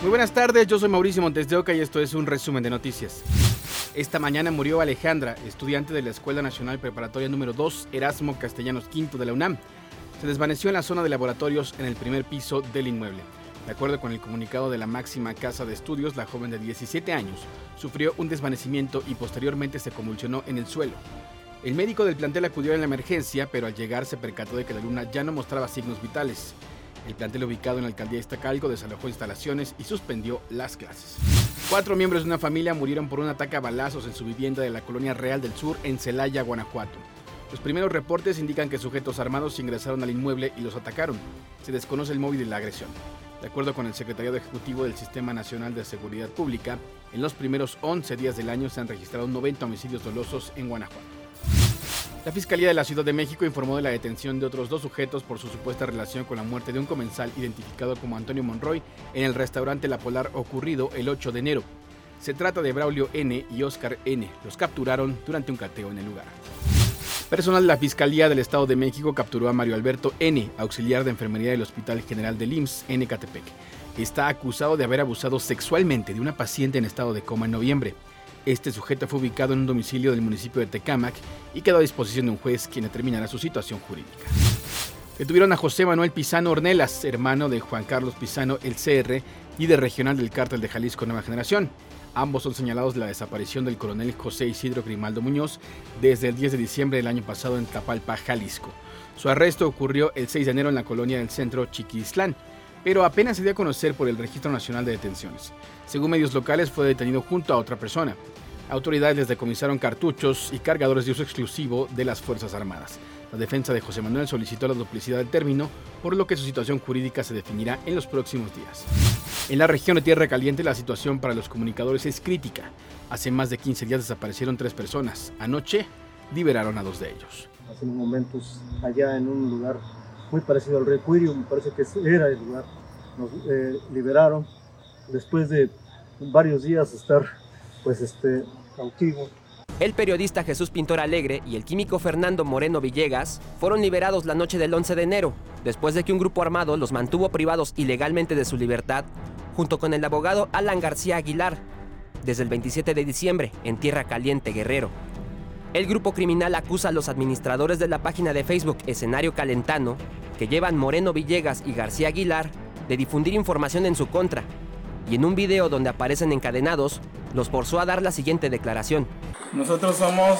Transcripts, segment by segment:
Muy buenas tardes, yo soy Mauricio Montes de Oca y esto es un resumen de noticias. Esta mañana murió Alejandra, estudiante de la Escuela Nacional Preparatoria número 2 Erasmo Castellanos V de la UNAM. Se desvaneció en la zona de laboratorios en el primer piso del inmueble. De acuerdo con el comunicado de la máxima casa de estudios, la joven de 17 años sufrió un desvanecimiento y posteriormente se convulsionó en el suelo. El médico del plantel acudió en la emergencia, pero al llegar se percató de que la alumna ya no mostraba signos vitales. El plantel ubicado en la alcaldía de Iztacalco desalojó instalaciones y suspendió las clases. Cuatro miembros de una familia murieron por un ataque a balazos en su vivienda de la colonia Real del Sur en Celaya, Guanajuato. Los primeros reportes indican que sujetos armados ingresaron al inmueble y los atacaron. Se desconoce el móvil de la agresión. De acuerdo con el Secretariado Ejecutivo del Sistema Nacional de Seguridad Pública, en los primeros 11 días del año se han registrado 90 homicidios dolosos en Guanajuato. La Fiscalía de la Ciudad de México informó de la detención de otros dos sujetos por su supuesta relación con la muerte de un comensal identificado como Antonio Monroy en el restaurante La Polar ocurrido el 8 de enero. Se trata de Braulio N. y Oscar N. Los capturaron durante un cateo en el lugar. Personal de la Fiscalía del Estado de México capturó a Mario Alberto N., auxiliar de enfermería del Hospital General del IMSS en Ecatepec. Está acusado de haber abusado sexualmente de una paciente en estado de coma en noviembre. Este sujeto fue ubicado en un domicilio del municipio de Tecámac y quedó a disposición de un juez quien determinará su situación jurídica. Detuvieron a José Manuel Pisano Ornelas, hermano de Juan Carlos Pisano, el CR, líder regional del cártel de Jalisco Nueva Generación. Ambos son señalados de la desaparición del coronel José Isidro Grimaldo Muñoz desde el 10 de diciembre del año pasado en Tapalpa, Jalisco. Su arresto ocurrió el 6 de enero en la colonia del centro Chiquislán, pero apenas se dio a conocer por el Registro Nacional de Detenciones. Según medios locales, fue detenido junto a otra persona. Autoridades les decomisaron cartuchos y cargadores de uso exclusivo de las Fuerzas Armadas. La defensa de José Manuel solicitó la duplicidad del término, por lo que su situación jurídica se definirá en los próximos días. En la región de Tierra Caliente la situación para los comunicadores es crítica. Hace más de 15 días desaparecieron tres personas. Anoche liberaron a dos de ellos. Hace unos momentos allá en un lugar muy parecido al Recuirio, me parece que era el lugar, nos eh, liberaron después de varios días estar pues este cautivo. El periodista Jesús Pintor Alegre y el químico Fernando Moreno Villegas fueron liberados la noche del 11 de enero, después de que un grupo armado los mantuvo privados ilegalmente de su libertad, junto con el abogado Alan García Aguilar, desde el 27 de diciembre en Tierra Caliente Guerrero. El grupo criminal acusa a los administradores de la página de Facebook Escenario Calentano, que llevan Moreno Villegas y García Aguilar, de difundir información en su contra, y en un video donde aparecen encadenados, los forzó a dar la siguiente declaración. Nosotros somos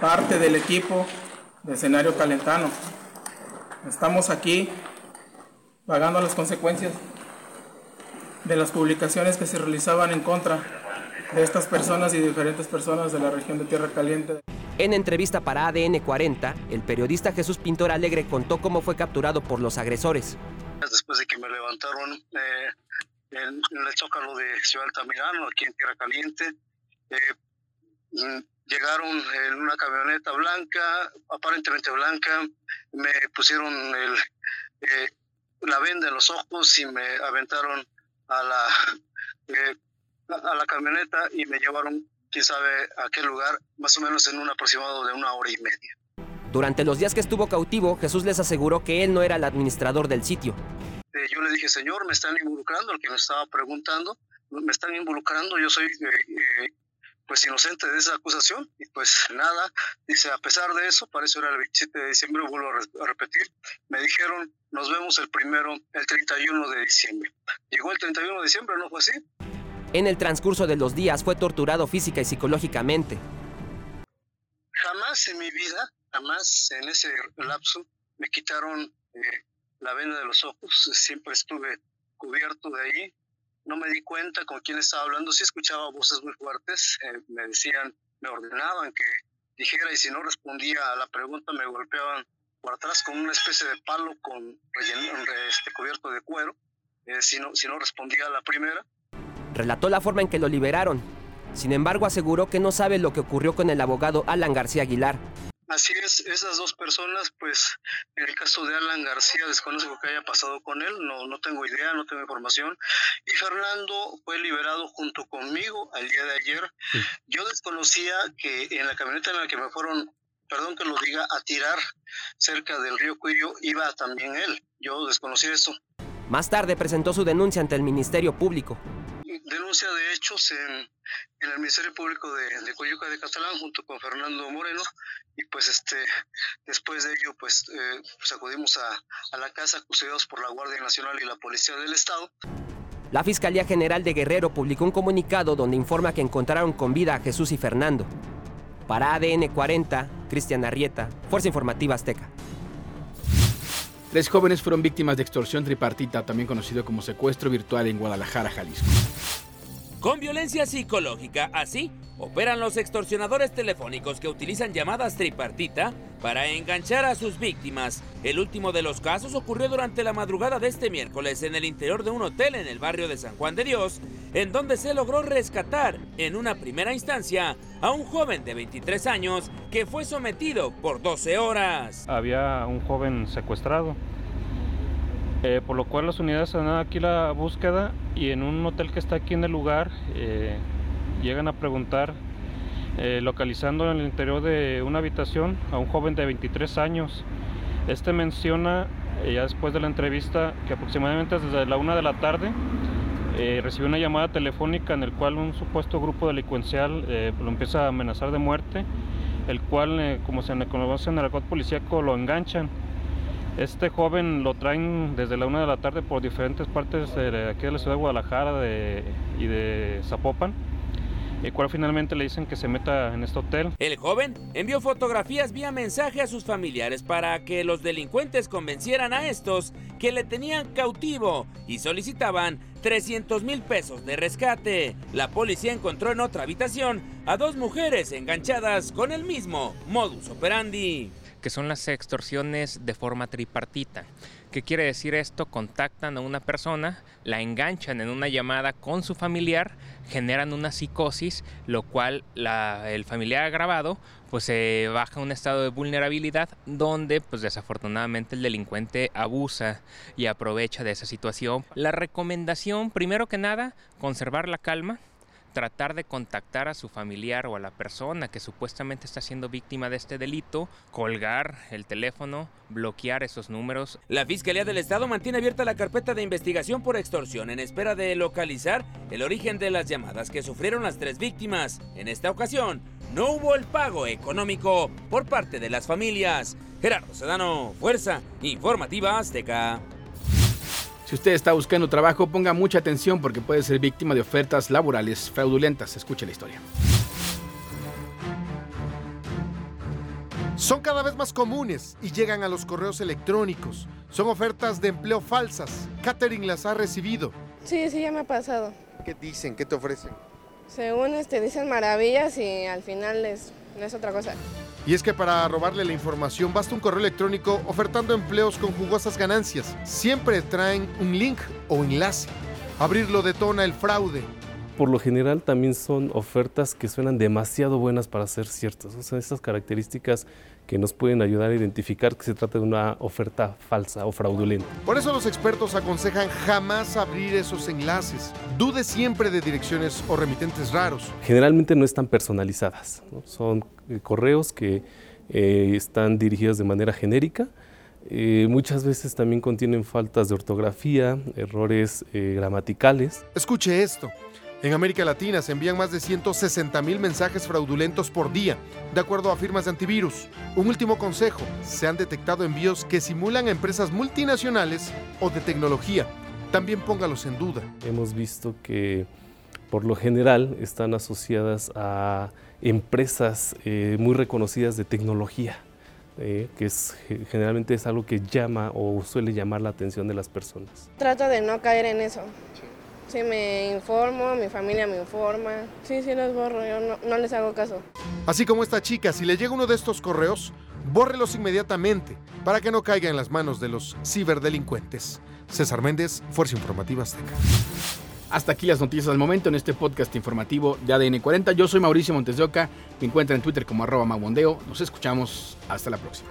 parte del equipo de escenario calentano. Estamos aquí pagando las consecuencias de las publicaciones que se realizaban en contra de estas personas y diferentes personas de la región de Tierra Caliente. En entrevista para ADN 40, el periodista Jesús Pintor Alegre contó cómo fue capturado por los agresores. Después de que me levantaron eh, en, el Zócalo de Ciudad Altamirano, aquí en Tierra Caliente. Eh, mm, llegaron en una camioneta blanca, aparentemente blanca, me pusieron el, eh, la venda en los ojos y me aventaron a la, eh, a la camioneta y me llevaron, quién sabe, a qué lugar, más o menos en un aproximado de una hora y media. Durante los días que estuvo cautivo, Jesús les aseguró que él no era el administrador del sitio, este, yo le dije, Señor, me están involucrando, el que me estaba preguntando, me están involucrando, yo soy eh, eh, pues inocente de esa acusación y pues nada, dice, a pesar de eso, para eso era el 27 de diciembre, vuelvo a, repetir, me dijeron, nos vemos el primero, el 31 de diciembre. Llegó el 31 de diciembre, ¿no fue así? En el transcurso de los días fue torturado física y psicológicamente. Jamás en mi vida, jamás en ese lapso, me quitaron eh, la venda de los ojos, siempre estuve cubierto de ahí, no me di cuenta con quién estaba hablando, sí escuchaba voces muy fuertes, eh, me decían, me ordenaban que dijera y si no respondía a la pregunta me golpeaban por atrás con una especie de palo con este, cubierto de cuero, eh, si, no, si no respondía a la primera. Relató la forma en que lo liberaron. Sin embargo, aseguró que no sabe lo que ocurrió con el abogado Alan García Aguilar, Así es, esas dos personas, pues en el caso de Alan García, desconozco que haya pasado con él, no, no tengo idea, no tengo información. Y Fernando fue liberado junto conmigo al día de ayer. Yo desconocía que en la camioneta en la que me fueron, perdón que lo diga, a tirar cerca del río Cuyo, iba también él. Yo desconocí eso. Más tarde presentó su denuncia ante el Ministerio Público. Denuncia de hechos en, el Ministerio Público de, de, Coyuca de Catalán junto con Fernando Moreno y pues este después de ello pues, eh, pues acudimos a, a la casa custodiados por la Guardia Nacional y la Policía del Estado. La Fiscalía General de Guerrero publicó un comunicado donde informa que encontraron con vida a Jesús y Fernando. Para ADN 40, Cristian Arrieta, Fuerza Informativa Azteca. Tres jóvenes fueron víctimas de extorsión tripartita, también conocido como secuestro virtual en Guadalajara, Jalisco. Con violencia psicológica, así operan los extorsionadores telefónicos que utilizan llamadas tripartita para enganchar a sus víctimas. El último de los casos ocurrió durante la madrugada de este miércoles en el interior de un hotel en el barrio de San Juan de Dios, en donde se logró rescatar en una primera instancia a un joven de 23 años que fue sometido por 12 horas. Había un joven secuestrado, eh, por lo cual las unidades dan aquí la búsqueda y en un hotel que está aquí en el lugar eh, llegan a preguntar, eh, localizando en el interior de una habitación a un joven de 23 años. Este menciona, ya después de la entrevista, que aproximadamente desde la una de la tarde eh, recibió una llamada telefónica en el cual un supuesto grupo delincuencial eh, lo empieza a amenazar de muerte, el cual, eh, como se le conoce en el argot policíaco, lo enganchan. Este joven lo traen desde la una de la tarde por diferentes partes de aquí de la ciudad de Guadalajara y de Zapopan el cual finalmente le dicen que se meta en este hotel. El joven envió fotografías vía mensaje a sus familiares para que los delincuentes convencieran a estos que le tenían cautivo y solicitaban 300 mil pesos de rescate. La policía encontró en otra habitación a dos mujeres enganchadas con el mismo modus operandi. Que son las extorsiones de forma tripartita. ¿Qué quiere decir esto? Contactan a una persona, la enganchan en una llamada con su familiar, generan una psicosis, lo cual el familiar agravado pues se baja un estado de vulnerabilidad donde pues desafortunadamente el delincuente abusa y aprovecha de esa situación. La recomendación, primero que nada, conservar la calma, tratar de contactar a su familiar o a la persona que supuestamente está siendo víctima de este delito, colgar el teléfono, bloquear esos números. La Fiscalía del Estado mantiene abierta la carpeta de investigación por extorsión en espera de localizar el origen de las llamadas que sufrieron las tres víctimas. En esta ocasión, no hubo el pago económico por parte de las familias. Gerardo Sedano, Fuerza Informativa Azteca. Si usted está buscando trabajo, ponga mucha atención porque puede ser víctima de ofertas laborales fraudulentas. Escuche la historia. Son cada vez más comunes y llegan a los correos electrónicos. Son ofertas de empleo falsas. Catherine las ha recibido. Sí, sí, ya me ha pasado. ¿Qué dicen? ¿Qué te ofrecen? Según este, dicen maravillas y al final es, no es otra cosa. Y es que para robarle la información basta un correo electrónico ofertando empleos con jugosas ganancias. Siempre traen un link o enlace. Abrirlo detona el fraude. Por lo general también son ofertas que suenan demasiado buenas para ser ciertas. O sea, estas características que nos pueden ayudar a identificar que se trata de una oferta falsa o fraudulenta. Por eso los expertos aconsejan jamás abrir esos enlaces. Dude siempre de direcciones o remitentes raros. Generalmente no están personalizadas, son eh, correos que eh, están dirigidos de manera genérica. Eh, muchas veces también contienen faltas de ortografía, errores gramaticales. Escuche esto. En América Latina se envían más de 160 mil mensajes fraudulentos por día, de acuerdo a firmas de antivirus. Un último consejo, se han detectado envíos que simulan a empresas multinacionales o de tecnología. También póngalos en duda. Hemos visto que por lo general están asociadas a empresas eh, muy reconocidas de tecnología. Eh, que es, generalmente es algo que llama o suele llamar la atención de las personas. Trato de no caer en eso. Sí, me informo, mi familia me informa. Sí, sí los borro, yo no, no les hago caso. Así como esta chica, si le llega uno de estos correos, bórrelos inmediatamente para que no caiga en las manos de los ciberdelincuentes. César Méndez, Fuerza Informativa Azteca. Hasta aquí las noticias al momento en este podcast informativo de ADN 40. Yo soy Mauricio Montes de Oca. Me encuentra en Twitter como arroba maubondeo. Nos escuchamos. Hasta la próxima.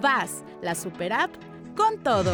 VAS, la super app, con todo.